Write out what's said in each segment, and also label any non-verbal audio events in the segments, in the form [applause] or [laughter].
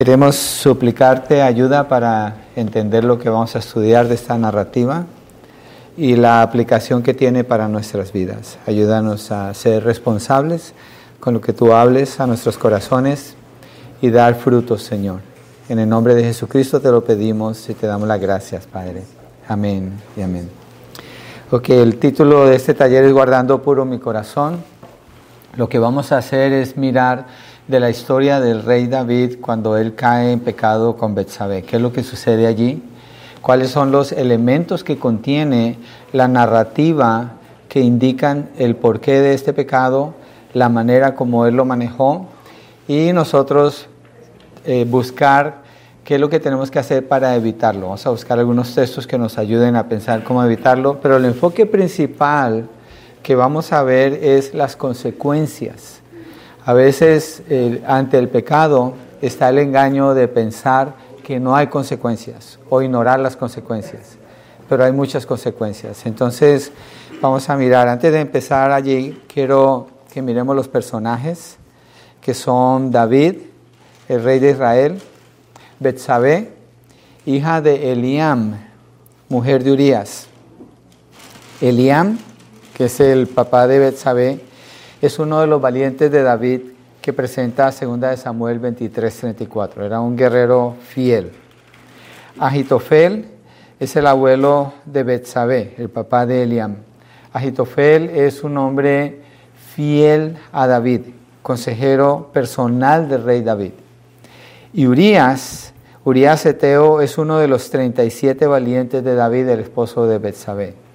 Queremos suplicarte ayuda para entender lo que vamos a estudiar de esta narrativa y la aplicación que tiene para nuestras vidas. Ayúdanos a ser responsables con lo que tú hables a nuestros corazones y dar frutos, Señor. En el nombre de Jesucristo te lo pedimos y te damos las gracias, Padre. Amén y amén. Ok, el título de este taller es Guardando puro mi corazón. Lo que vamos a hacer es mirar de la historia del rey David cuando él cae en pecado con Betsabé. ¿Qué es lo que sucede allí? ¿Cuáles son los elementos que contiene la narrativa que indican el porqué de este pecado, la manera como él lo manejó y nosotros eh, buscar qué es lo que tenemos que hacer para evitarlo. Vamos a buscar algunos textos que nos ayuden a pensar cómo evitarlo, pero el enfoque principal que vamos a ver es las consecuencias a veces ante el pecado está el engaño de pensar que no hay consecuencias o ignorar las consecuencias, pero hay muchas consecuencias. Entonces vamos a mirar, antes de empezar allí, quiero que miremos los personajes que son David, el rey de Israel, Betsabé, hija de Eliam, mujer de Urias. Eliam, que es el papá de Betsabé, es uno de los valientes de David que presenta 2 de Samuel 23:34. Era un guerrero fiel. Agitofel es el abuelo de Betsabé, el papá de Eliam. Agitofel es un hombre fiel a David, consejero personal del rey David. Y Urias, Urias Eteo es uno de los 37 valientes de David, el esposo de Betsabé.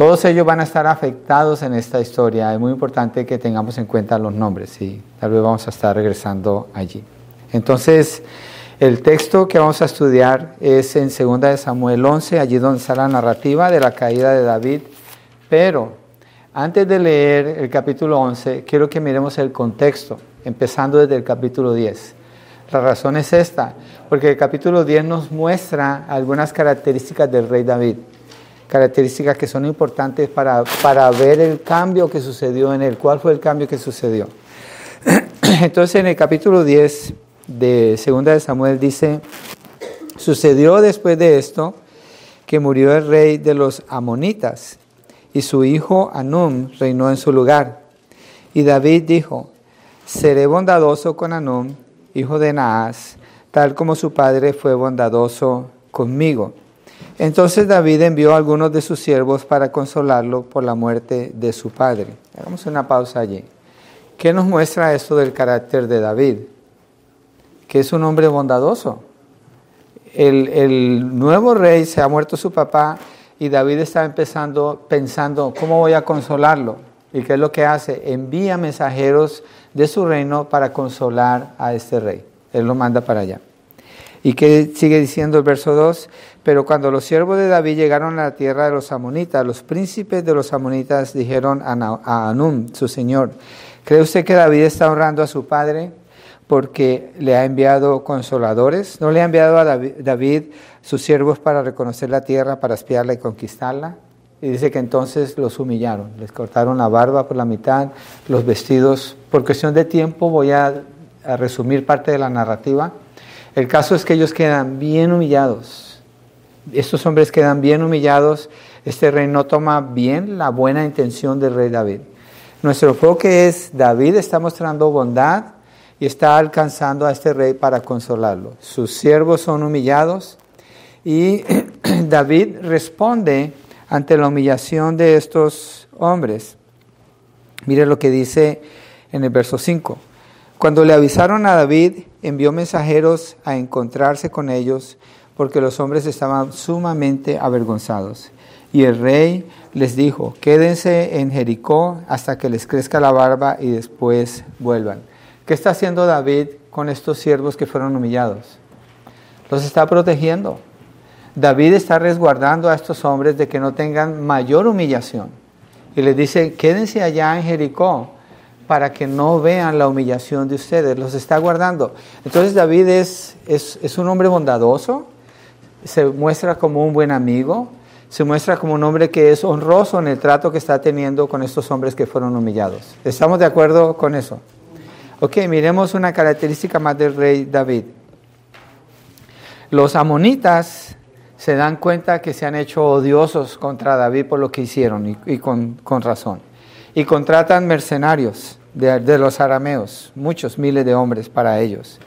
Todos ellos van a estar afectados en esta historia. Es muy importante que tengamos en cuenta los nombres y tal vez vamos a estar regresando allí. Entonces, el texto que vamos a estudiar es en 2 de Samuel 11, allí donde está la narrativa de la caída de David. Pero antes de leer el capítulo 11, quiero que miremos el contexto, empezando desde el capítulo 10. La razón es esta, porque el capítulo 10 nos muestra algunas características del rey David características que son importantes para, para ver el cambio que sucedió en él. ¿Cuál fue el cambio que sucedió? [clears throat] Entonces en el capítulo 10 de 2 de Samuel dice, sucedió después de esto que murió el rey de los amonitas y su hijo Anum reinó en su lugar. Y David dijo, seré bondadoso con Anum, hijo de Naas, tal como su padre fue bondadoso conmigo. Entonces David envió a algunos de sus siervos para consolarlo por la muerte de su padre. Hagamos una pausa allí. ¿Qué nos muestra esto del carácter de David? Que es un hombre bondadoso. El, nuevo rey se ha muerto su papá y David está empezando pensando, ¿cómo voy a consolarlo? ¿Y qué es lo que hace? Envía mensajeros de su reino para consolar a este rey. Él lo manda para allá. ¿Y qué sigue diciendo el verso 2? Pero cuando los siervos de David llegaron a la tierra de los amonitas, los príncipes de los amonitas dijeron a Anum, su señor, ¿cree usted que David está honrando a su padre porque le ha enviado consoladores? ¿No le ha enviado a David, sus siervos para reconocer la tierra, para espiarla y conquistarla? Y dice que entonces los humillaron, les cortaron la barba por la mitad, los vestidos. Por cuestión de tiempo voy a resumir parte de la narrativa. El caso es que ellos quedan bien humillados. Estos hombres quedan bien humillados. Este rey no toma bien la buena intención del rey David. Nuestro enfoque es, David está mostrando bondad y está alcanzando a este rey para consolarlo. Sus siervos son humillados y [clears throat] David responde ante la humillación de estos hombres. Mire lo que dice en el verso 5. Cuando le avisaron a David, envió mensajeros a encontrarse con ellos, porque los hombres estaban sumamente avergonzados. Y el rey les dijo, quédense en Jericó hasta que les crezca la barba y después vuelvan. ¿Qué está haciendo David con estos siervos que fueron humillados? Los está protegiendo. David está resguardando a estos hombres de que no tengan mayor humillación. Y les dice, quédense allá en Jericó para que no vean la humillación de ustedes, los está guardando. Entonces David es, es, un hombre bondadoso, se muestra como un buen amigo, se muestra como un hombre que es honroso en el trato que está teniendo con estos hombres que fueron humillados. ¿Estamos de acuerdo con eso? Ok, miremos una característica más del rey David. Los amonitas se dan cuenta que se han hecho odiosos contra David por lo que hicieron y, con, razón. Y contratan mercenarios de, los arameos, muchos miles de hombres para ellos.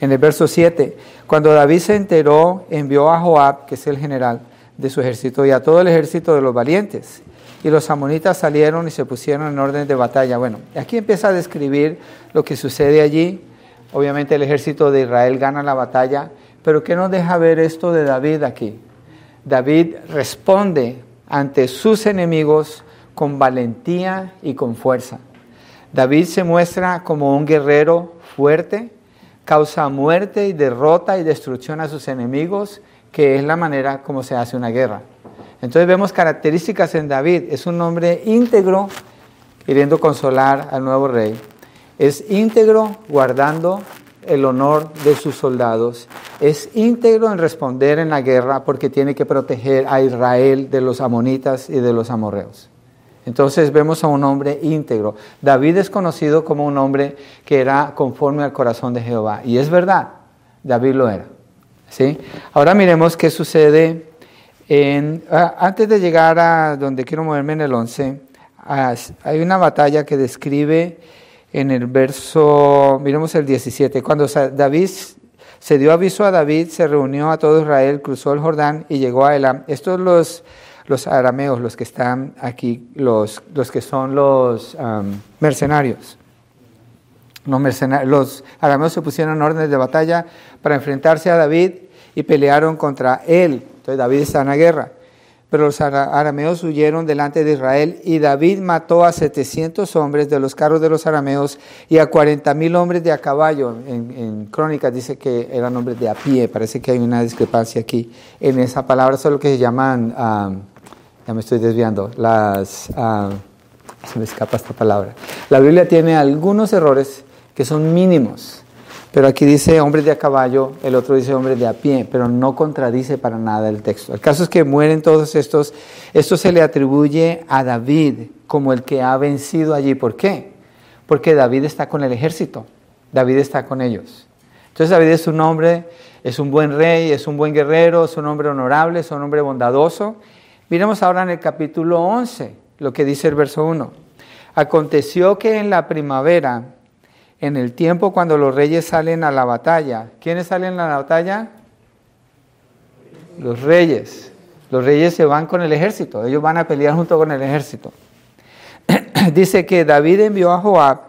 En el verso 7, cuando David se enteró, envió a Joab, que es el general de su ejército, y a todo el ejército de los valientes. Y los amonitas salieron y se pusieron en orden de batalla. Bueno, aquí empieza a describir lo que sucede allí. Obviamente el ejército de Israel gana la batalla pero ¿qué nos deja ver esto de David aquí? David responde ante sus enemigos con valentía y con fuerza. David se muestra como un guerrero fuerte, causa muerte y derrota y destrucción a sus enemigos, que es la manera como se hace una guerra. Entonces vemos características en David. Es un hombre íntegro, queriendo consolar al nuevo rey. Es íntegro, guardando el honor de sus soldados. Es íntegro en responder en la guerra porque tiene que proteger a Israel de los amonitas y de los amorreos. Entonces vemos a un hombre íntegro. David es conocido como un hombre que era conforme al corazón de Jehová. Y es verdad, David lo era. ¿sí? Ahora miremos qué sucede antes de llegar a donde quiero moverme en el 11. Ah, hay una batalla que describe en el verso, miremos el 17, cuando David se dio aviso a David, se reunió a todo Israel, cruzó el Jordán y llegó a Elam. Estos los, los arameos, los que están aquí, los, los que son los mercenarios. Los, mercenarios. los arameos se pusieron en órdenes de batalla para enfrentarse a David y pelearon contra él. Entonces David está en la guerra. Pero los arameos huyeron delante de Israel y David mató a 700 hombres de los carros de los arameos y a 40 mil hombres de a caballo. En, Crónicas dice que eran hombres de a pie, parece que hay una discrepancia aquí. En esa palabra son lo que se llaman, ya me estoy desviando, las, ah, se me escapa esta palabra. La Biblia tiene algunos errores que son mínimos pero aquí dice hombres de a caballo, el otro dice hombres de a pie, pero no contradice para nada el texto. El caso es que mueren todos estos. Esto se le atribuye a David como el que ha vencido allí. ¿Por qué? Porque David está con el ejército. David está con ellos. Entonces David es un hombre, es un buen rey, es un buen guerrero, es un hombre honorable, es un hombre bondadoso. Miremos ahora en el capítulo 11 lo que dice el verso 1. Aconteció que en la primavera en el tiempo cuando los reyes salen a la batalla. ¿Quiénes salen a la batalla? Los reyes. Los reyes se van con el ejército, ellos van a pelear junto con el ejército. [clears throat] Dice que David envió a Joab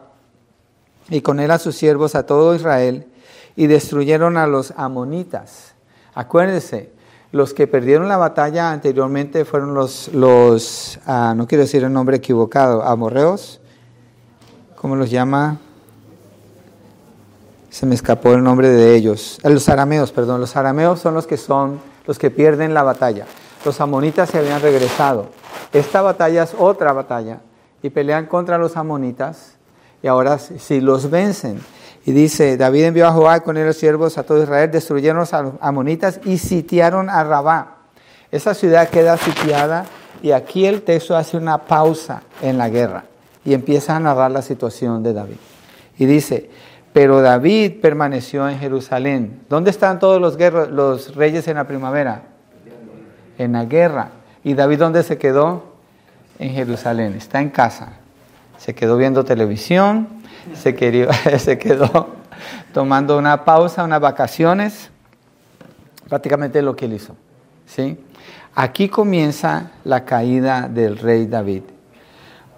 y con él a sus siervos a todo Israel y destruyeron a los amonitas. Acuérdense, los que perdieron la batalla anteriormente fueron los, los ah, no quiero decir el nombre equivocado, amorreos, ¿cómo los llama? se me escapó el nombre de ellos, eh, los arameos, perdón, los arameos son los que son los que pierden la batalla. Los amonitas se habían regresado. Esta batalla es otra batalla y pelean contra los amonitas y ahora si los vencen. Y dice, David envió a Joab con él los siervos a todo Israel, destruyeron a los amonitas y sitiaron a Rabá. Esa ciudad queda sitiada y aquí el texto hace una pausa en la guerra y empieza a narrar la situación de David. Y dice, pero David permaneció en Jerusalén. ¿Dónde están todos los, los reyes en la primavera? En la guerra. ¿Y David dónde se quedó? En Jerusalén. Está en casa. Se quedó viendo televisión, [laughs] se, [laughs] se quedó tomando una pausa, unas vacaciones. Prácticamente lo que él hizo. ¿sí? Aquí comienza la caída del rey David.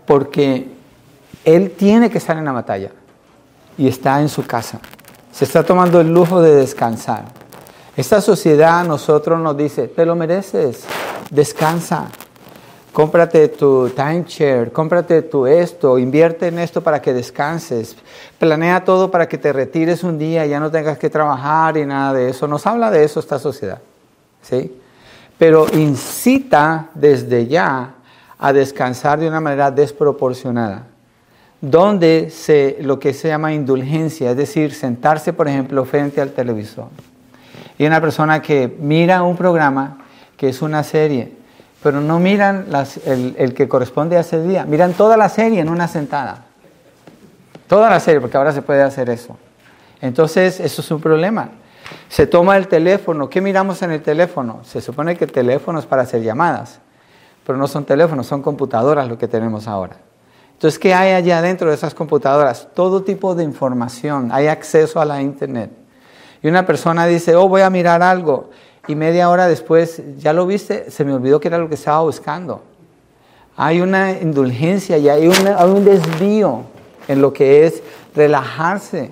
Porque él tiene que estar en la batalla y está en su casa. Se está tomando el lujo de descansar. Esta sociedad a nosotros nos dice, te lo mereces, descansa, cómprate tu timeshare, cómprate tu esto, invierte en esto para que descanses, planea todo para que te retires un día ya no tengas que trabajar y nada de eso. Nos habla de eso esta sociedad, ¿sí? Pero incita desde ya a descansar de una manera desproporcionada donde se, lo que se llama indulgencia, es decir, sentarse, por ejemplo, frente al televisor. Y una persona que mira un programa que es una serie, pero no miran el, el, que corresponde a ese día, miran toda la serie en una sentada. Toda la serie, porque ahora se puede hacer eso. Entonces, eso es un problema. Se toma el teléfono. ¿Qué miramos en el teléfono? Se supone que el teléfono es para hacer llamadas, pero no son teléfonos, son computadoras lo que tenemos ahora. Entonces, ¿qué hay allá dentro de esas computadoras? Todo tipo de información, hay acceso a la Internet. Y una persona dice, oh, voy a mirar algo, y media hora después, ¿ya lo viste? Se me olvidó que era lo que estaba buscando. Hay una indulgencia y hay, hay un desvío en lo que es relajarse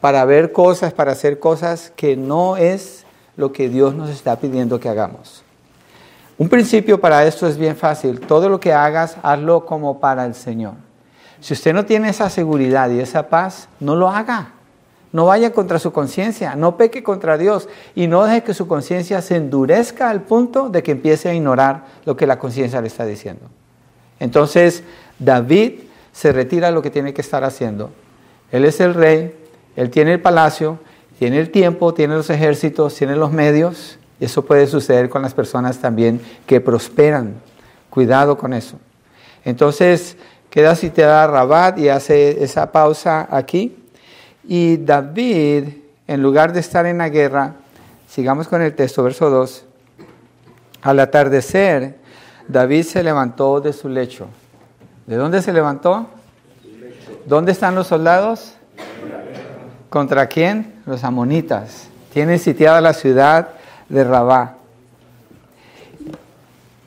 para ver cosas, para hacer cosas que no es lo que Dios nos está pidiendo que hagamos. Un principio para esto es bien fácil. Todo lo que hagas, hazlo como para el Señor. Si usted no tiene esa seguridad y esa paz, no lo haga. No vaya contra su conciencia, no peque contra Dios y no deje que su conciencia se endurezca al punto de que empiece a ignorar lo que la conciencia le está diciendo. Entonces, David se retira lo que tiene que estar haciendo. Él es el rey, él tiene el palacio, tiene el tiempo, tiene los ejércitos, tiene los medios. Y eso puede suceder con las personas también que prosperan. Cuidado con eso. Entonces, queda da Rabat y hace esa pausa aquí. Y David, en lugar de estar en la guerra, sigamos con el texto, verso 2, al atardecer, David se levantó de su lecho. ¿De dónde se levantó? ¿Dónde están los soldados? ¿Contra quién? Los amonitas. Tienen sitiada la ciudad de Rabá.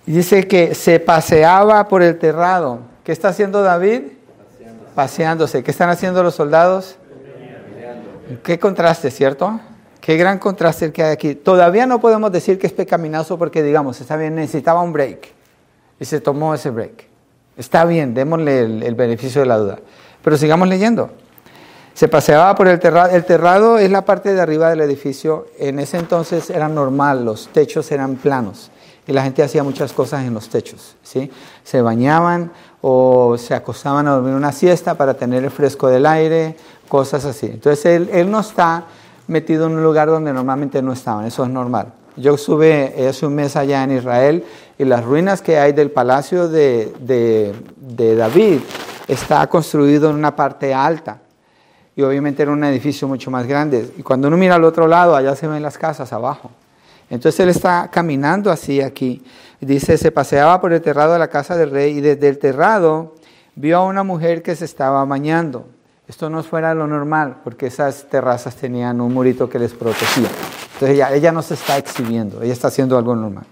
Dice que se paseaba por el terrado. ¿Qué está haciendo David? Paseándose. ¿Qué están haciendo los soldados? Qué contraste, ¿cierto? Qué gran contraste que hay aquí. Todavía no podemos decir que es pecaminoso porque, digamos, está bien, necesitaba un break. Y se tomó ese break. Está bien, démosle el, beneficio de la duda. Pero sigamos leyendo. Se paseaba por el terrado. El terrado es la parte de arriba del edificio. En ese entonces era normal, los techos eran planos y la gente hacía muchas cosas en los techos. ¿sí? Se bañaban o se acostaban a dormir una siesta para tener el fresco del aire, cosas así. Entonces él, él no está metido en un lugar donde normalmente no estaban, eso es normal. Yo estuve hace un mes allá en Israel y las ruinas que hay del palacio de, de, David está construido en una parte alta y obviamente era un edificio mucho más grande. Y cuando uno mira al otro lado, allá se ven las casas abajo. Entonces él está caminando así aquí. Dice, se paseaba por el terrado de la casa del rey y desde el terrado vio a una mujer que se estaba bañando. Esto no fuera lo normal, porque esas terrazas tenían un murito que les protegía. Entonces ella, ella no se está exhibiendo, ella está haciendo algo normal.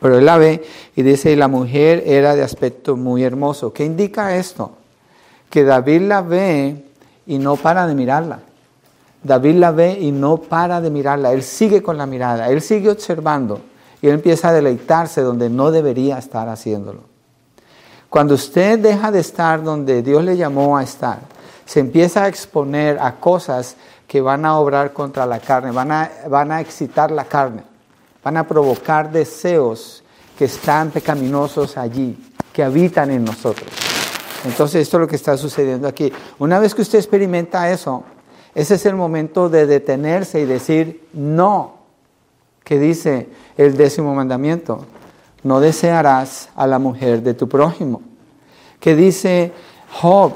Pero él la ve y dice, la mujer era de aspecto muy hermoso. ¿Qué indica esto? Que David la ve y no para de mirarla. David la ve y no para de mirarla. Él sigue con la mirada, él sigue observando y él empieza a deleitarse donde no debería estar haciéndolo. Cuando usted deja de estar donde Dios le llamó a estar, se empieza a exponer a cosas que van a obrar contra la carne, van a, van a excitar la carne, van a provocar deseos que están pecaminosos allí, que habitan en nosotros. Entonces esto es lo que está sucediendo aquí. Una vez que usted experimenta eso, ese es el momento de detenerse y decir no, que dice el décimo mandamiento, no desearás a la mujer de tu prójimo, que dice Job,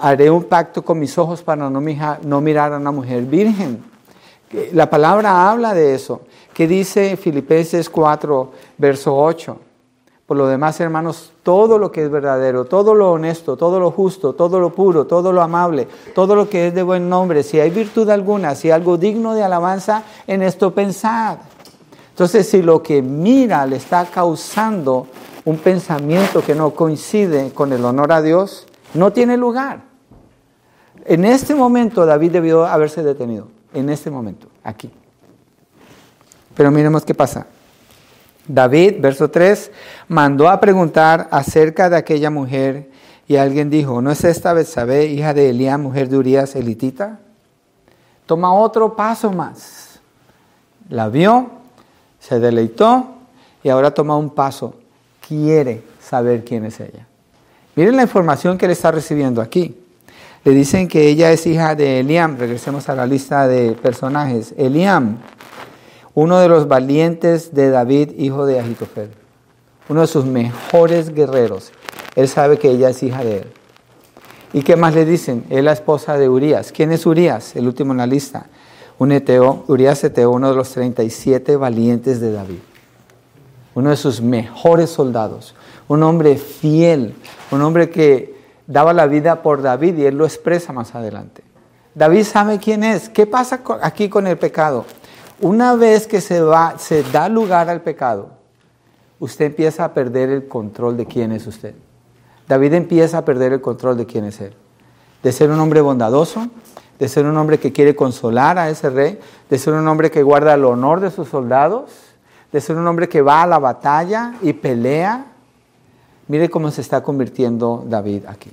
haré un pacto con mis ojos para no, mirar a una mujer virgen. La palabra habla de eso, que dice Filipenses 4, verso 8. Por lo demás, hermanos, todo lo que es verdadero, todo lo honesto, todo lo justo, todo lo puro, todo lo amable, todo lo que es de buen nombre, si hay virtud alguna, si hay algo digno de alabanza, en esto pensad. Entonces, si lo que mira le está causando un pensamiento que no coincide con el honor a Dios, no tiene lugar. En este momento David debió haberse detenido, en este momento, aquí. Pero miremos qué pasa. David, verso 3, mandó a preguntar acerca de aquella mujer y alguien dijo, ¿no es esta Betsabé, hija de Elías, mujer de Urias, elitita? Toma otro paso más. La vio, se deleitó y ahora toma un paso. Quiere saber quién es ella. Miren la información que él está recibiendo aquí. Le dicen que ella es hija de Eliam. Regresemos a la lista de personajes. Eliam, uno de los valientes de David, hijo de Ahitofel. Uno de sus mejores guerreros. Él sabe que ella es hija de él. ¿Y qué más le dicen? Es la esposa de Urias. ¿Quién es Urias? El último en la lista. un eteo, Urias eteo, uno de los 37 valientes de David, uno de sus mejores soldados, un hombre fiel, un hombre que daba la vida por David y él lo expresa más adelante. David sabe quién es. ¿Qué pasa aquí con el pecado? Una vez que se, da lugar al pecado, usted empieza a perder el control de quién es usted. David empieza a perder el control de quién es él. De ser un hombre bondadoso, de ser un hombre que quiere consolar a ese rey, de ser un hombre que guarda el honor de sus soldados, de ser un hombre que va a la batalla y pelea. Mire cómo se está convirtiendo David aquí.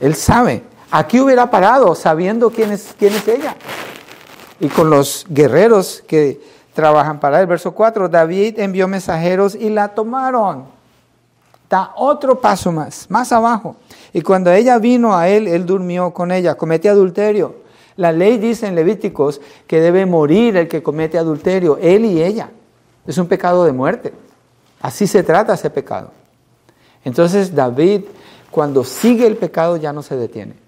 Él sabe. Aquí hubiera parado sabiendo quién es, quién es ella y con los guerreros que trabajan para él. Verso 4, David envió mensajeros y la tomaron. Da otro paso más, más abajo. Y cuando ella vino a él, él durmió con ella, comete adulterio. La ley dice en Levíticos que debe morir el que comete adulterio, él y ella. Es un pecado de muerte. Así se trata ese pecado. Entonces David, cuando sigue el pecado, ya no se detiene.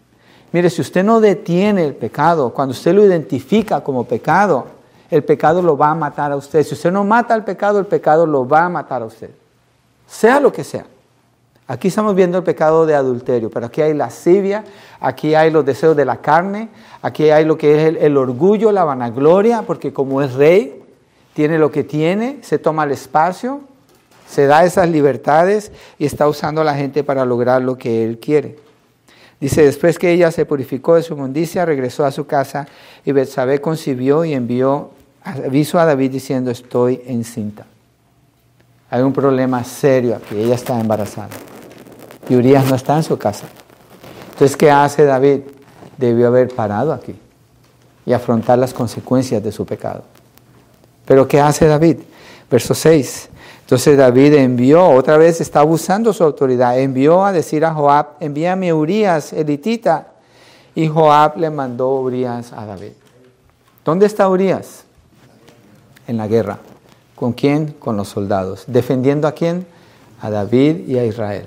Mire, si usted no detiene el pecado, cuando usted lo identifica como pecado, el pecado lo va a matar a usted. Si usted no mata al pecado, el pecado lo va a matar a usted. Sea lo que sea. Aquí estamos viendo el pecado de adulterio, pero aquí hay lascivia, aquí hay los deseos de la carne, aquí hay lo que es el, orgullo, la vanagloria, porque como es rey, tiene lo que tiene, se toma el espacio, se da esas libertades y está usando a la gente para lograr lo que él quiere. Dice, después que ella se purificó de su mundicia, regresó a su casa y Betsabé concibió y envió aviso a David diciendo, estoy encinta. Hay un problema serio aquí, ella está embarazada. Y Urias no está en su casa. Entonces, ¿qué hace David? Debió haber parado aquí y afrontar las consecuencias de su pecado. Pero ¿qué hace David? Verso 6. Entonces David envió, otra vez está abusando su autoridad, envió a decir a Joab, envíame Urias, elitita. Y Joab le mandó Urias a David. ¿Dónde está Urias? En la guerra. ¿Con quién? Con los soldados. ¿Defendiendo a quién? A David y a Israel.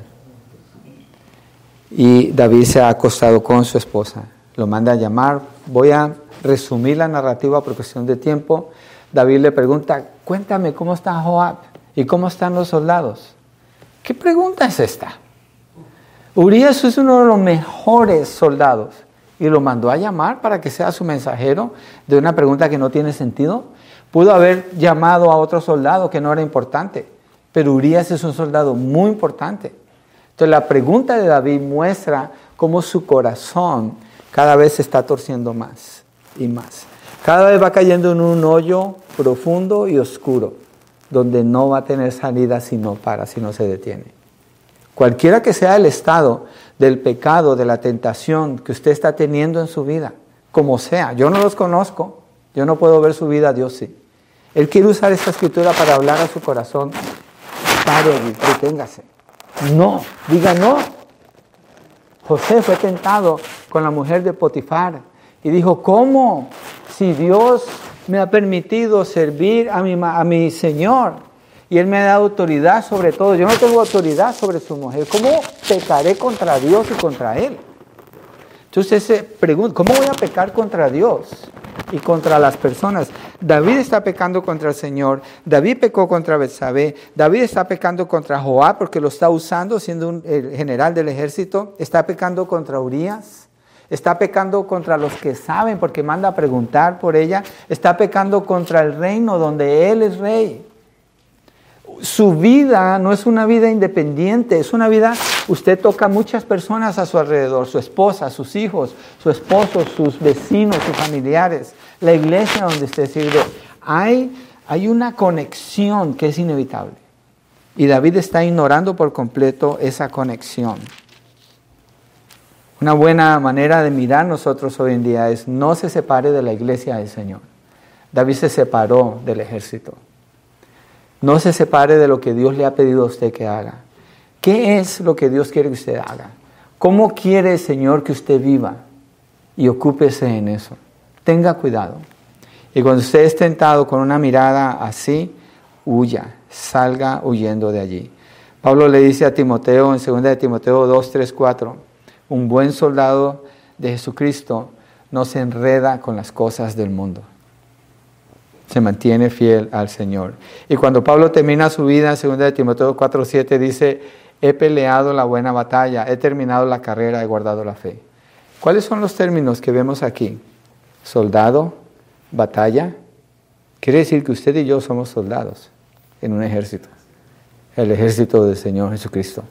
Y David se ha acostado con su esposa. Lo manda a llamar. Voy a resumir la narrativa por cuestión de tiempo. David le pregunta, cuéntame cómo está Joab. ¿Y cómo están los soldados? ¿Qué pregunta es esta? Urias es uno de los mejores soldados y lo mandó a llamar para que sea su mensajero de una pregunta que no tiene sentido. Pudo haber llamado a otro soldado que no era importante, pero Urias es un soldado muy importante. Entonces la pregunta de David muestra cómo su corazón cada vez se está torciendo más y más. Cada vez va cayendo en un hoyo profundo y oscuro donde no va a tener salida si no para, si no se detiene. Cualquiera que sea el estado del pecado, de la tentación que usted está teniendo en su vida, como sea, yo no los conozco, yo no puedo ver su vida, Dios sí. Él quiere usar esta escritura para hablar a su corazón. Pare, deténgase. No, diga no. José fue tentado con la mujer de Potifar y dijo, ¿cómo? Si Dios me ha permitido servir a mi, a mi Señor y Él me ha dado autoridad sobre todo. Yo no tengo autoridad sobre su mujer. ¿Cómo pecaré contra Dios y contra Él? Entonces se pregunta, ¿cómo voy a pecar contra Dios y contra las personas? David está pecando contra el Señor, David pecó contra Betsabé, David está pecando contra Joab porque lo está usando siendo un, general del ejército, está pecando contra Urias, está pecando contra los que saben porque manda a preguntar por ella, está pecando contra el reino donde Él es rey. Su vida no es una vida independiente, es una vida, usted toca muchas personas a su alrededor, su esposa, sus hijos, su esposo, sus vecinos, sus familiares, la iglesia donde usted sirve. Hay, hay una conexión que es inevitable. Y David está ignorando por completo esa conexión. Una buena manera de mirar nosotros hoy en día es no se separe de la iglesia del Señor. David se separó del ejército. No se separe de lo que Dios le ha pedido a usted que haga. ¿Qué es lo que Dios quiere que usted haga? ¿Cómo quiere el Señor que usted viva? Y ocúpese en eso. Tenga cuidado. Y cuando usted es tentado con una mirada así, huya, salga huyendo de allí. Pablo le dice a Timoteo en 2 de Timoteo 2, 3, 4, un buen soldado de Jesucristo no se enreda con las cosas del mundo. se mantiene fiel al Señor. Y cuando Pablo termina su vida en 2 Timoteo 4:7 dice, he peleado la buena batalla, he terminado la carrera, he guardado la fe. ¿Cuáles son los términos que vemos aquí? Soldado, batalla. Quiere decir que usted y yo somos soldados en un ejército, el ejército del Señor Jesucristo.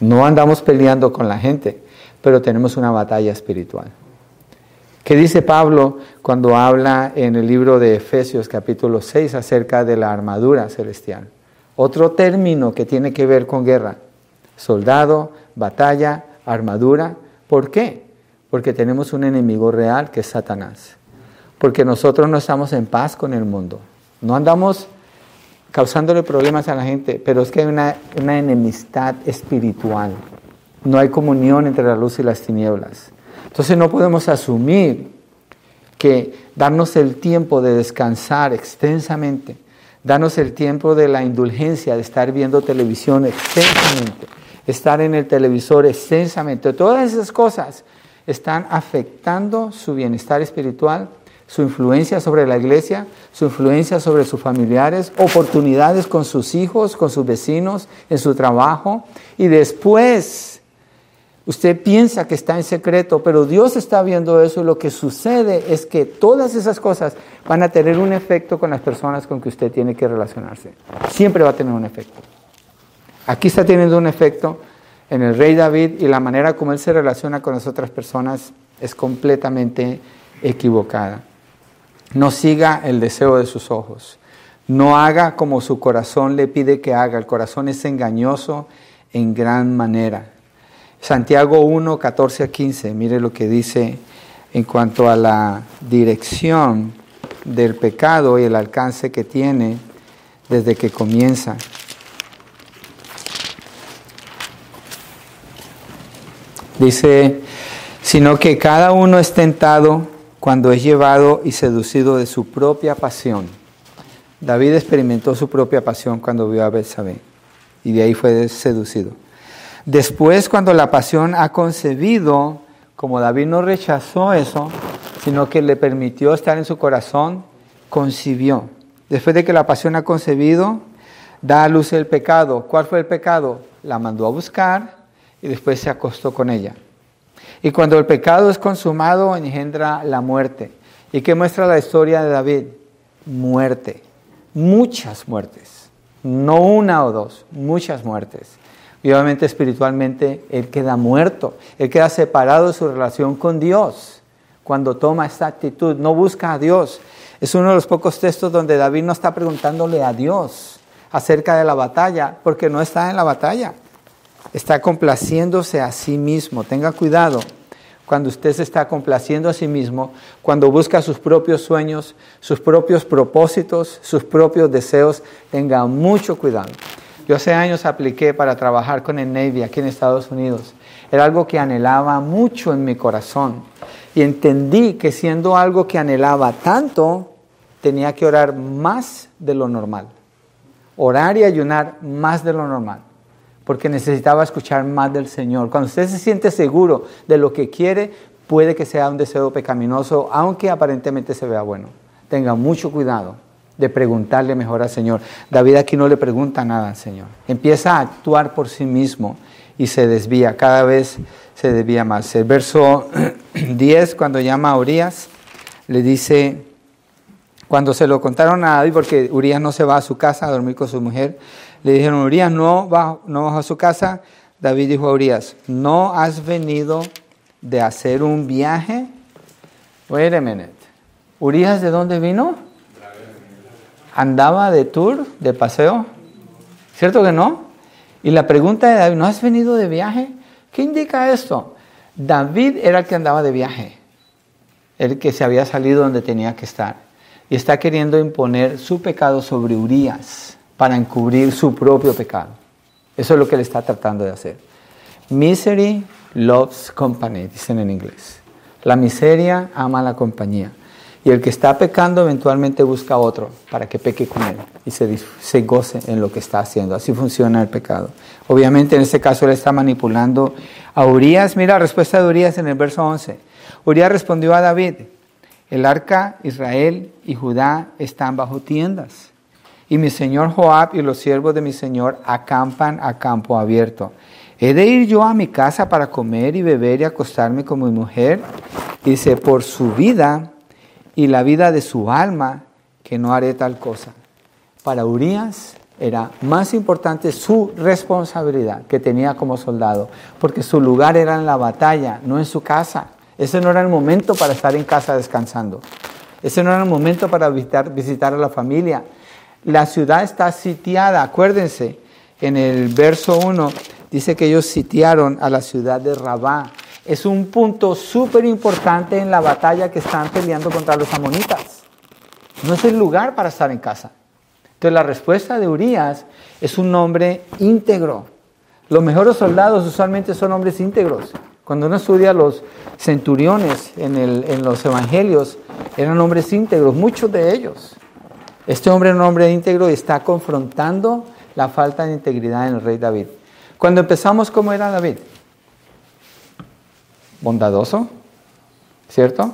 No andamos peleando con la gente, pero tenemos una batalla espiritual. ¿Qué dice Pablo cuando habla en el libro de Efesios capítulo 6 acerca de la armadura celestial? Otro término que tiene que ver con guerra. Soldado, batalla, armadura. ¿Por qué? Porque tenemos un enemigo real que es Satanás. Porque nosotros no estamos en paz con el mundo. No andamos causándole problemas a la gente, pero es que hay una, una enemistad espiritual. No hay comunión entre la luz y las tinieblas. Entonces no podemos asumir que darnos el tiempo de descansar extensamente, darnos el tiempo de la indulgencia, de estar viendo televisión extensamente, estar en el televisor extensamente, todas esas cosas están afectando su bienestar espiritual, su influencia sobre la iglesia, su influencia sobre sus familiares, oportunidades con sus hijos, con sus vecinos, en su trabajo, y después Usted piensa que está en secreto, pero Dios está viendo eso y lo que sucede es que todas esas cosas van a tener un efecto con las personas con que usted tiene que relacionarse. Siempre va a tener un efecto. Aquí está teniendo un efecto en el rey David y la manera como él se relaciona con las otras personas es completamente equivocada. No siga el deseo de sus ojos. No haga como su corazón le pide que haga. El corazón es engañoso en gran manera. Santiago 1, 14 a 15, mire lo que dice en cuanto a la dirección del pecado y el alcance que tiene desde que comienza. Dice, sino que cada uno es tentado cuando es llevado y seducido de su propia pasión. David experimentó su propia pasión cuando vio a Betsabé y de ahí fue seducido. Después, cuando la pasión ha concebido, como David no rechazó eso, sino que le permitió estar en su corazón, concibió. Después de que la pasión ha concebido, da a luz el pecado. ¿Cuál fue el pecado? La mandó a buscar y después se acostó con ella. Y cuando el pecado es consumado, engendra la muerte. ¿Y qué muestra la historia de David? Muerte. Muchas muertes. No una o dos, muchas muertes. Y obviamente espiritualmente Él queda muerto, Él queda separado de su relación con Dios cuando toma esta actitud, no busca a Dios. Es uno de los pocos textos donde David no está preguntándole a Dios acerca de la batalla, porque no está en la batalla. Está complaciéndose a sí mismo. Tenga cuidado cuando usted se está complaciendo a sí mismo, cuando busca sus propios sueños, sus propios propósitos, sus propios deseos, tenga mucho cuidado. Yo hace años apliqué para trabajar con el Navy aquí en Estados Unidos. Era algo que anhelaba mucho en mi corazón. Y entendí que siendo algo que anhelaba tanto, tenía que orar más de lo normal. Orar y ayunar más de lo normal. Porque necesitaba escuchar más del Señor. Cuando usted se siente seguro de lo que quiere, puede que sea un deseo pecaminoso, aunque aparentemente se vea bueno. Tenga mucho cuidado de preguntarle mejor al Señor. David aquí no le pregunta nada al Señor. Empieza a actuar por sí mismo y se desvía, cada vez se desvía más. El verso [clears throat] 10, cuando llama a Urias, le dice, cuando se lo contaron a David, porque Urias no se va a su casa a dormir con su mujer, le dijeron, Urias no va, no va a su casa. David dijo a Urias, ¿no has venido de hacer un viaje? Wait a minute. ¿Urias de dónde vino? Andaba de tour, de paseo. ¿Cierto que no? Y la pregunta de David, ¿no has venido de viaje? ¿Qué indica esto? David era el que andaba de viaje, el que se había salido donde tenía que estar. Y está queriendo imponer su pecado sobre Urias para encubrir su propio pecado. Eso es lo que él está tratando de hacer. Misery loves company, dicen en inglés. La miseria ama la compañía. Y el que está pecando eventualmente busca otro para que peque con él y se, se, goce en lo que está haciendo. Así funciona el pecado. Obviamente en este caso él está manipulando a Urias. Mira la respuesta de Urias en el verso 11. Urias respondió a David, El arca, Israel y Judá están bajo tiendas. Y mi señor Joab y los siervos de mi señor acampan a campo abierto. ¿He de ir yo a mi casa para comer y beber y acostarme con mi mujer? Dice, por su vida y la vida de su alma, que no haré tal cosa. Para Urias era más importante su responsabilidad que tenía como soldado, porque su lugar era en la batalla, no en su casa. Ese no era el momento para estar en casa descansando. Ese no era el momento para visitar, visitar a la familia. La ciudad está sitiada, acuérdense, en el verso 1 dice que ellos sitiaron a la ciudad de Rabá. Es un punto súper importante en la batalla que están peleando contra los amonitas. No es el lugar para estar en casa. Entonces la respuesta de Urias es un hombre íntegro. Los mejores soldados usualmente son hombres íntegros. Cuando uno estudia los centuriones en, en los evangelios, eran hombres íntegros, muchos de ellos. Este hombre es un hombre íntegro y está confrontando la falta de integridad en el rey David. Cuando empezamos, ¿cómo era David? Bondadoso, ¿cierto?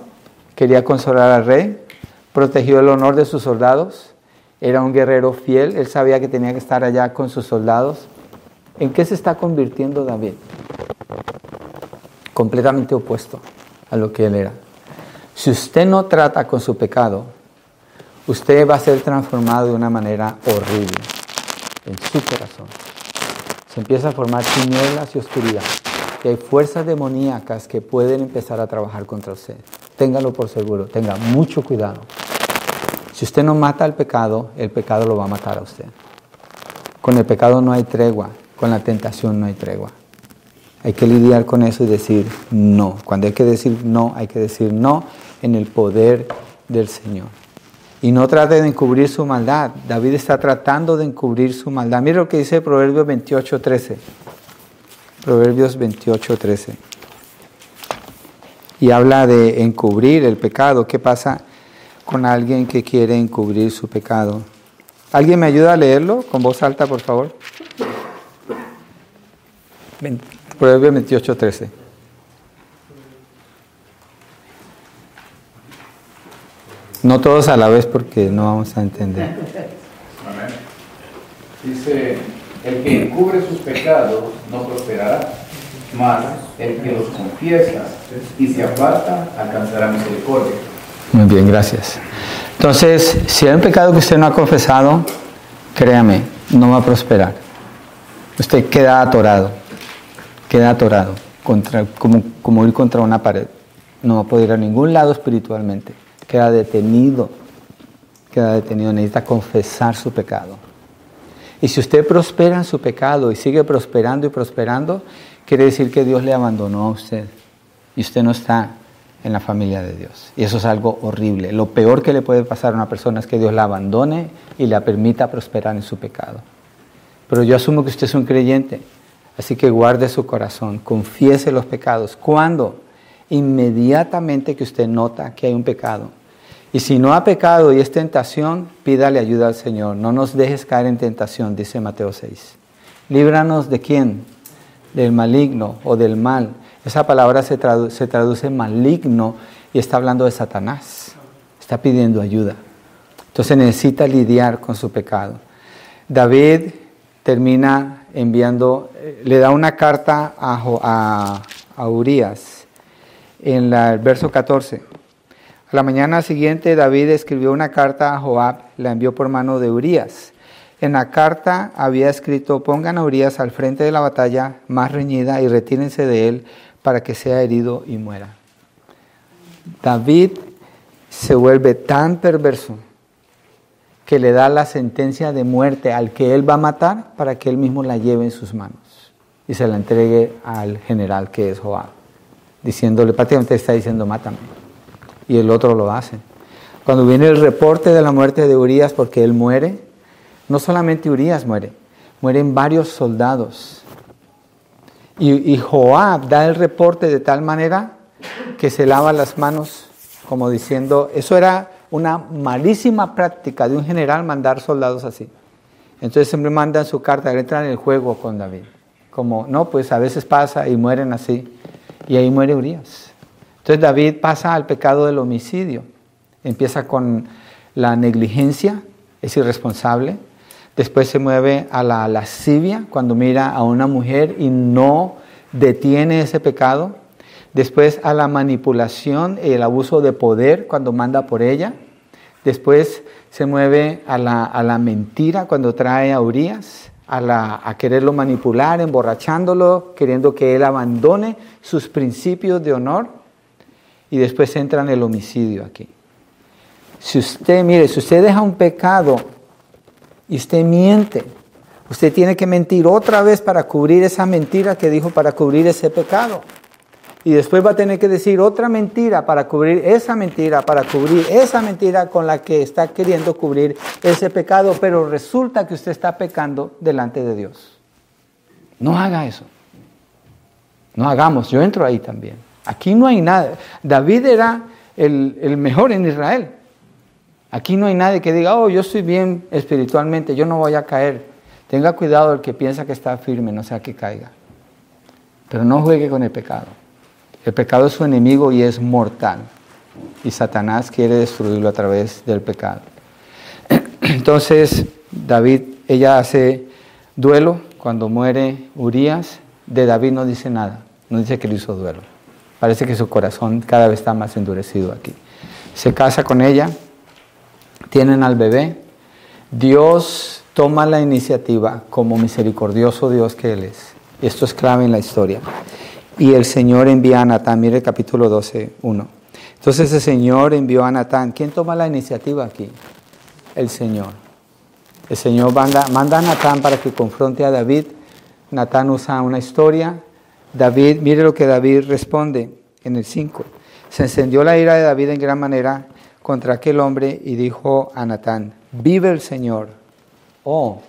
Quería consolar al rey, protegió el honor de sus soldados, era un guerrero fiel, él sabía que tenía que estar allá con sus soldados. ¿En qué se está convirtiendo David? Completamente opuesto a lo que él era. Si usted no trata con su pecado, usted va a ser transformado de una manera horrible en su corazón. Se empieza a formar tinieblas y oscuridad. Y hay fuerzas demoníacas que pueden empezar a trabajar contra usted. Téngalo por seguro, tenga mucho cuidado. Si usted no mata al pecado, el pecado lo va a matar a usted. Con el pecado no hay tregua, con la tentación no hay tregua. Hay que lidiar con eso y decir no. Cuando hay que decir no, hay que decir no en el poder del Señor. Y no trate de encubrir su maldad. David está tratando de encubrir su maldad. Mira lo que dice Proverbios 28, 13. Proverbios 28, 13. Y habla de encubrir el pecado. ¿Qué pasa con alguien que quiere encubrir su pecado? ¿Alguien me ayuda a leerlo con voz alta, por favor? Proverbios 28, 13. No todos a la vez porque no vamos a entender. Dice, el que encubre sus pecados no prosperará, mas el que los confiesa y se aparta alcanzará misericordia. Muy bien, gracias. Entonces, si hay un pecado que usted no ha confesado, créame, no va a prosperar. Usted queda atorado, queda atorado, contra, como, como ir contra una pared. No va a poder ir a ningún lado espiritualmente queda detenido, queda detenido, necesita confesar su pecado. Y si usted prospera en su pecado y sigue prosperando y prosperando, quiere decir que Dios le abandonó a usted y usted no está en la familia de Dios. Y eso es algo horrible. Lo peor que le puede pasar a una persona es que Dios la abandone y la permita prosperar en su pecado. Pero yo asumo que usted es un creyente, así que guarde su corazón, confiese los pecados. ¿Cuándo? Inmediatamente que usted nota que hay un pecado y si no ha pecado y es tentación, pídale ayuda al Señor. No nos dejes caer en tentación, dice Mateo 6. Líbranos de quién? Del maligno o del mal. Esa palabra se, se traduce maligno y está hablando de Satanás. Está pidiendo ayuda. Entonces necesita lidiar con su pecado. David termina enviando, eh, le da una carta a, a, Urias en el verso 14. La mañana siguiente David escribió una carta a Joab, la envió por mano de Urias. En la carta había escrito, pongan a Urias al frente de la batalla más reñida y retírense de él para que sea herido y muera. David se vuelve tan perverso que le da la sentencia de muerte al que él va a matar para que él mismo la lleve en sus manos y se la entregue al general que es Joab, diciéndole, prácticamente está diciendo, mátame y el otro lo hace. Cuando viene el reporte de la muerte de Urias porque él muere, no solamente Urias muere, mueren varios soldados. Y, Joab da el reporte de tal manera que se lava las manos como diciendo, eso era una malísima práctica de un general mandar soldados así. Entonces siempre mandan su carta, entran en el juego con David. Como, no, pues a veces pasa y mueren así. Y ahí muere Urias. Entonces David pasa al pecado del homicidio. Empieza con la negligencia, es irresponsable. Después se mueve a la lascivia, cuando mira a una mujer y no detiene ese pecado. Después a la manipulación y el abuso de poder, cuando manda por ella. Después se mueve a la, a la mentira, cuando trae a Urias, a, a quererlo manipular, emborrachándolo, queriendo que él abandone sus principios de honor. Y después entra en el homicidio aquí. Si usted, mire, si usted deja un pecado y usted miente, usted tiene que mentir otra vez para cubrir esa mentira que dijo para cubrir ese pecado. Y después va a tener que decir otra mentira para cubrir esa mentira, para cubrir esa mentira con la que está queriendo cubrir ese pecado, pero resulta que usted está pecando delante de Dios. No haga eso. No hagamos, yo entro ahí también. Aquí no hay nada. David era el, mejor en Israel. Aquí no hay nadie que diga, oh, yo estoy bien espiritualmente, yo no voy a caer. Tenga cuidado el que piensa que está firme, no sea que caiga. Pero no juegue con el pecado. El pecado es su enemigo y es mortal. Y Satanás quiere destruirlo a través del pecado. [clears throat] Entonces, David, ella hace duelo cuando muere Urias. De David no dice nada, no dice que le hizo duelo. Parece que su corazón cada vez está más endurecido aquí. Se casa con ella, tienen al bebé, Dios toma la iniciativa como misericordioso Dios que Él es. Esto es clave en la historia. Y el Señor envía a Natán, mire el capítulo 12, 1. Entonces el Señor envió a Natán. ¿Quién toma la iniciativa aquí? El Señor. El Señor manda, manda a Natán para que confronte a David. Natán usa una historia. David, mire lo que David responde en el 5. Se encendió la ira de David en gran manera contra aquel hombre y dijo a Natán, vive el Señor. Oh,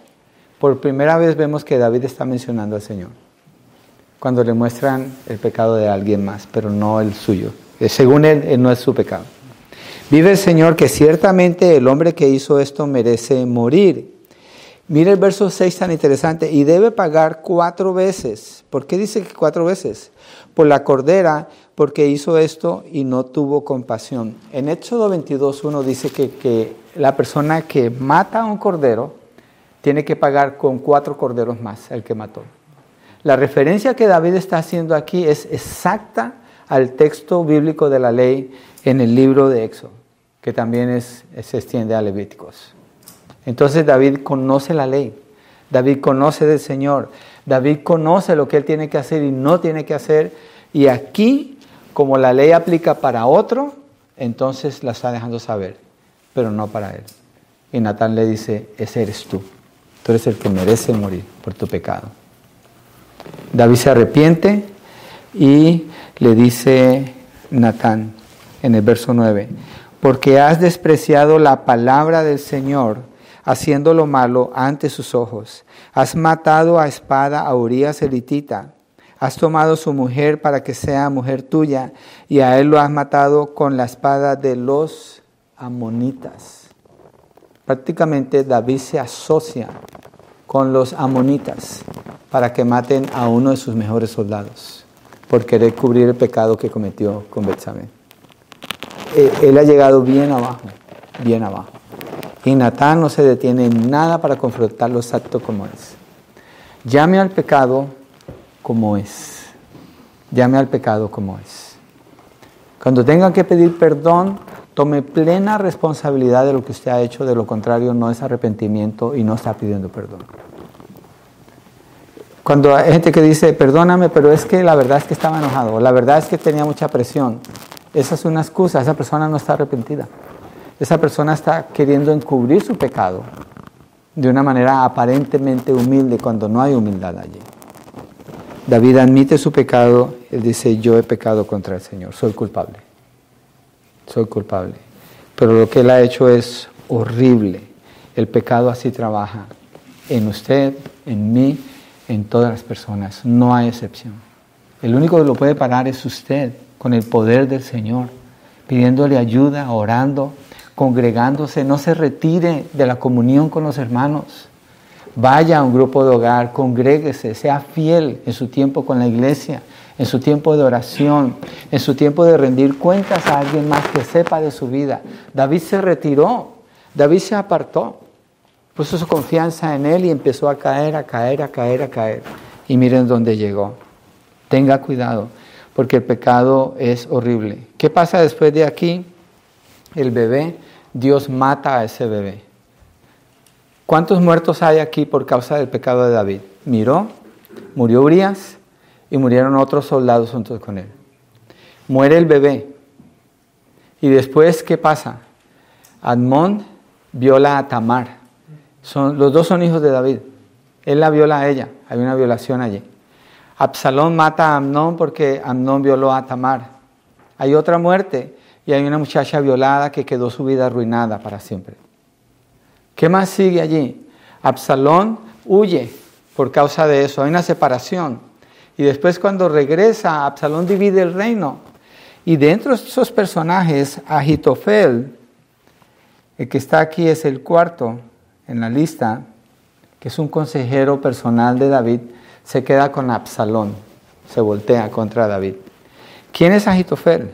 por primera vez vemos que David está mencionando al Señor, cuando le muestran el pecado de alguien más, pero no el suyo. Eh, según él, no es su pecado. Vive el Señor que ciertamente el hombre que hizo esto merece morir. Mire el verso 6 tan interesante, y debe pagar cuatro veces. ¿Por qué dice que cuatro veces? Por la cordera porque hizo esto y no tuvo compasión. En Éxodo 22.1 dice que, la persona que mata a un cordero tiene que pagar con cuatro corderos más el que mató. La referencia que David está haciendo aquí es exacta al texto bíblico de la ley en el libro de Éxodo, que también es, se extiende a Levíticos. Entonces David conoce la ley, David conoce del Señor, David conoce lo que él tiene que hacer y no tiene que hacer, y aquí como la ley aplica para otro, entonces la está dejando saber, pero no para él. Y Natán le dice, ese eres tú. Tú eres el que merece morir por tu pecado. David se arrepiente y le dice Natán en el verso 9, porque has despreciado la palabra del Señor, haciendo lo malo ante sus ojos. Has matado a espada a Urias elitita Has tomado su mujer para que sea mujer tuya y a él lo has matado con la espada de los amonitas. Prácticamente David se asocia con los amonitas para que maten a uno de sus mejores soldados por querer cubrir el pecado que cometió con Betsabé. Eh, él ha llegado bien abajo, bien abajo. Y Natán no se detiene en nada para confrontarlo exacto como es. Llame al pecado como es. Llame al pecado como es. Cuando tenga que pedir perdón, tome plena responsabilidad de lo que usted ha hecho, de lo contrario no es arrepentimiento y no está pidiendo perdón. Cuando hay gente que dice, perdóname, pero es que la verdad es que estaba enojado, la verdad es que tenía mucha presión, esa es una excusa, esa persona no está arrepentida. Esa persona está queriendo encubrir su pecado de una manera aparentemente humilde cuando no hay humildad allí. David admite su pecado, él dice, yo he pecado contra el Señor, soy culpable, soy culpable. Pero lo que él ha hecho es horrible. El pecado así trabaja en usted, en mí, en todas las personas, no hay excepción. El único que lo puede parar es usted, con el poder del Señor, pidiéndole ayuda, orando, congregándose, no se retire de la comunión con los hermanos. Vaya a un grupo de hogar, congréguese, sea fiel en su tiempo con la iglesia, en su tiempo de oración, en su tiempo de rendir cuentas a alguien más que sepa de su vida. David se retiró, David se apartó, puso su confianza en él y empezó a caer, a caer, a caer, a caer. Y miren dónde llegó. Tenga cuidado, porque el pecado es horrible. ¿Qué pasa después de aquí? El bebé, Dios mata a ese bebé. ¿Cuántos muertos hay aquí por causa del pecado de David? Miró, murió Urias y murieron otros soldados juntos con él. Muere el bebé. Y después, ¿qué pasa? Admón viola a Tamar. Son, los dos son hijos de David. Él la viola a ella. Hay una violación allí. Absalón mata a Amnón porque Amnón violó a Tamar. Hay otra muerte y hay una muchacha violada que quedó su vida arruinada para siempre. ¿Qué más sigue allí? Absalón huye por causa de eso. Hay una separación. Y después cuando regresa, Absalón divide el reino. Y dentro de esos personajes, Agitofel, el que está aquí es el cuarto en la lista, que es un consejero personal de David, se queda con Absalón, se voltea contra David. ¿Quién es Agitofel?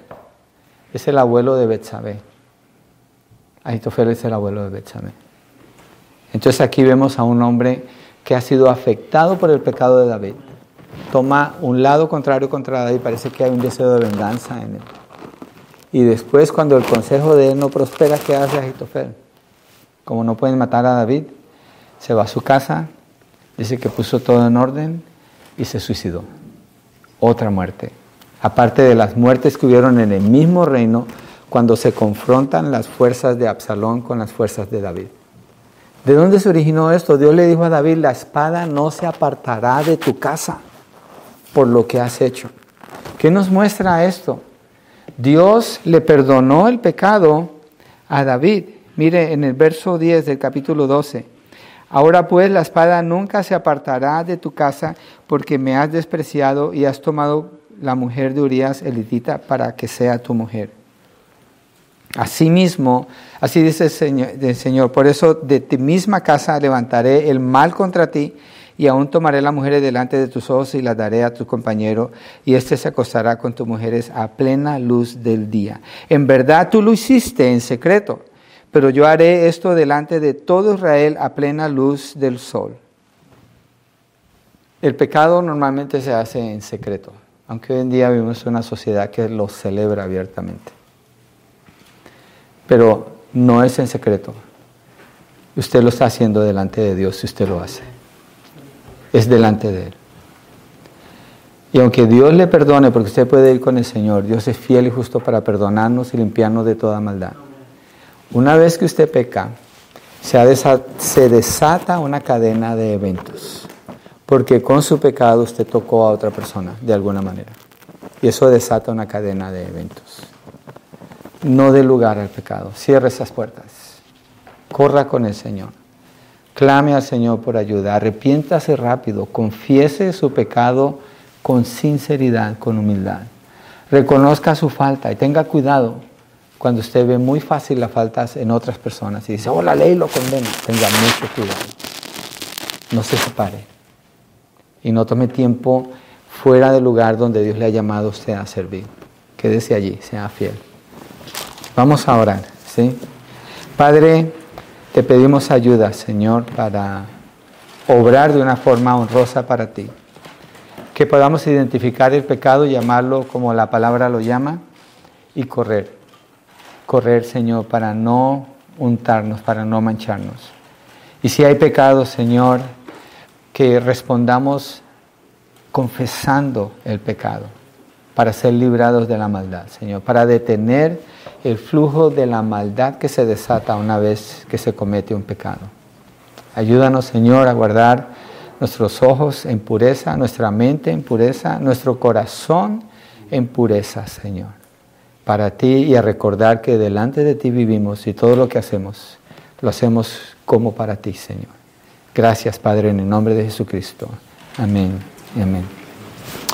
Es el abuelo de Betsabé. Agitofel es el abuelo de Betsabé. Entonces aquí vemos a un hombre que ha sido afectado por el pecado de David. Toma un lado contrario contra David, parece que hay un deseo de venganza en él. Y después cuando el consejo de él no prospera, ¿qué hace Agitofel? Como no pueden matar a David, se va a su casa, dice que puso todo en orden y se suicidó. Otra muerte. Aparte de las muertes que hubieron en el mismo reino cuando se confrontan las fuerzas de Absalón con las fuerzas de David. ¿De dónde se originó esto? Dios le dijo a David, la espada no se apartará de tu casa por lo que has hecho. ¿Qué nos muestra esto? Dios le perdonó el pecado a David. Mire en el verso 10 del capítulo 12. Ahora pues la espada nunca se apartará de tu casa porque me has despreciado y has tomado la mujer de Urias elitita para que sea tu mujer. Asimismo, así dice el Señor, por eso de ti misma casa levantaré el mal contra ti y aún tomaré las mujeres delante de tus ojos y las daré a tu compañero y éste se acostará con tus mujeres a plena luz del día. En verdad tú lo hiciste en secreto, pero yo haré esto delante de todo Israel a plena luz del sol. El pecado normalmente se hace en secreto, aunque hoy en día vivimos en una sociedad que lo celebra abiertamente pero no es en secreto. Usted lo está haciendo delante de Dios si usted lo hace. Es delante de Él. Y aunque Dios le perdone, porque usted puede ir con el Señor, Dios es fiel y justo para perdonarnos y limpiarnos de toda maldad. Una vez que usted peca, se, se desata una cadena de eventos, porque con su pecado usted tocó a otra persona de alguna manera. Y eso desata una cadena de eventos no dé lugar al pecado. Cierre esas puertas. Corra con el Señor. Clame al Señor por ayuda. Arrepiéntase rápido. Confiese su pecado con sinceridad, con humildad. Reconozca su falta y tenga cuidado cuando usted ve muy fácil las faltas en otras personas y dice, oh, la ley lo condena. Tenga mucho cuidado. No se separe. Y no tome tiempo fuera del lugar donde Dios le ha llamado a usted a servir. Quédese allí, sea fiel. Vamos a orar, ¿sí? Padre, te pedimos ayuda, Señor, para obrar de una forma honrosa para ti. Que podamos identificar el pecado, llamarlo como la palabra lo llama, y correr. Correr, Señor, para no untarnos, para no mancharnos. Y si hay pecado, Señor, que respondamos confesando el pecado para ser librados de la maldad, Señor, para detener el flujo de la maldad que se desata una vez que se comete un pecado. Ayúdanos, Señor, a guardar nuestros ojos en pureza, nuestra mente en pureza, nuestro corazón en pureza, Señor, para ti y a recordar que delante de ti vivimos y todo lo que hacemos lo hacemos como para ti, Señor. Gracias, Padre, en el nombre de Jesucristo. Amén y amén.